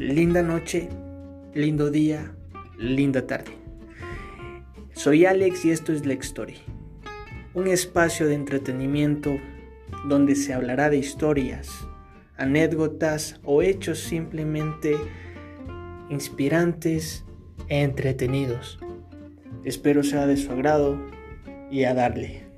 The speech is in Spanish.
linda noche, lindo día, linda tarde. Soy Alex y esto es Lex Story, un espacio de entretenimiento donde se hablará de historias, anécdotas o hechos simplemente inspirantes e entretenidos. Espero sea de su agrado y a darle.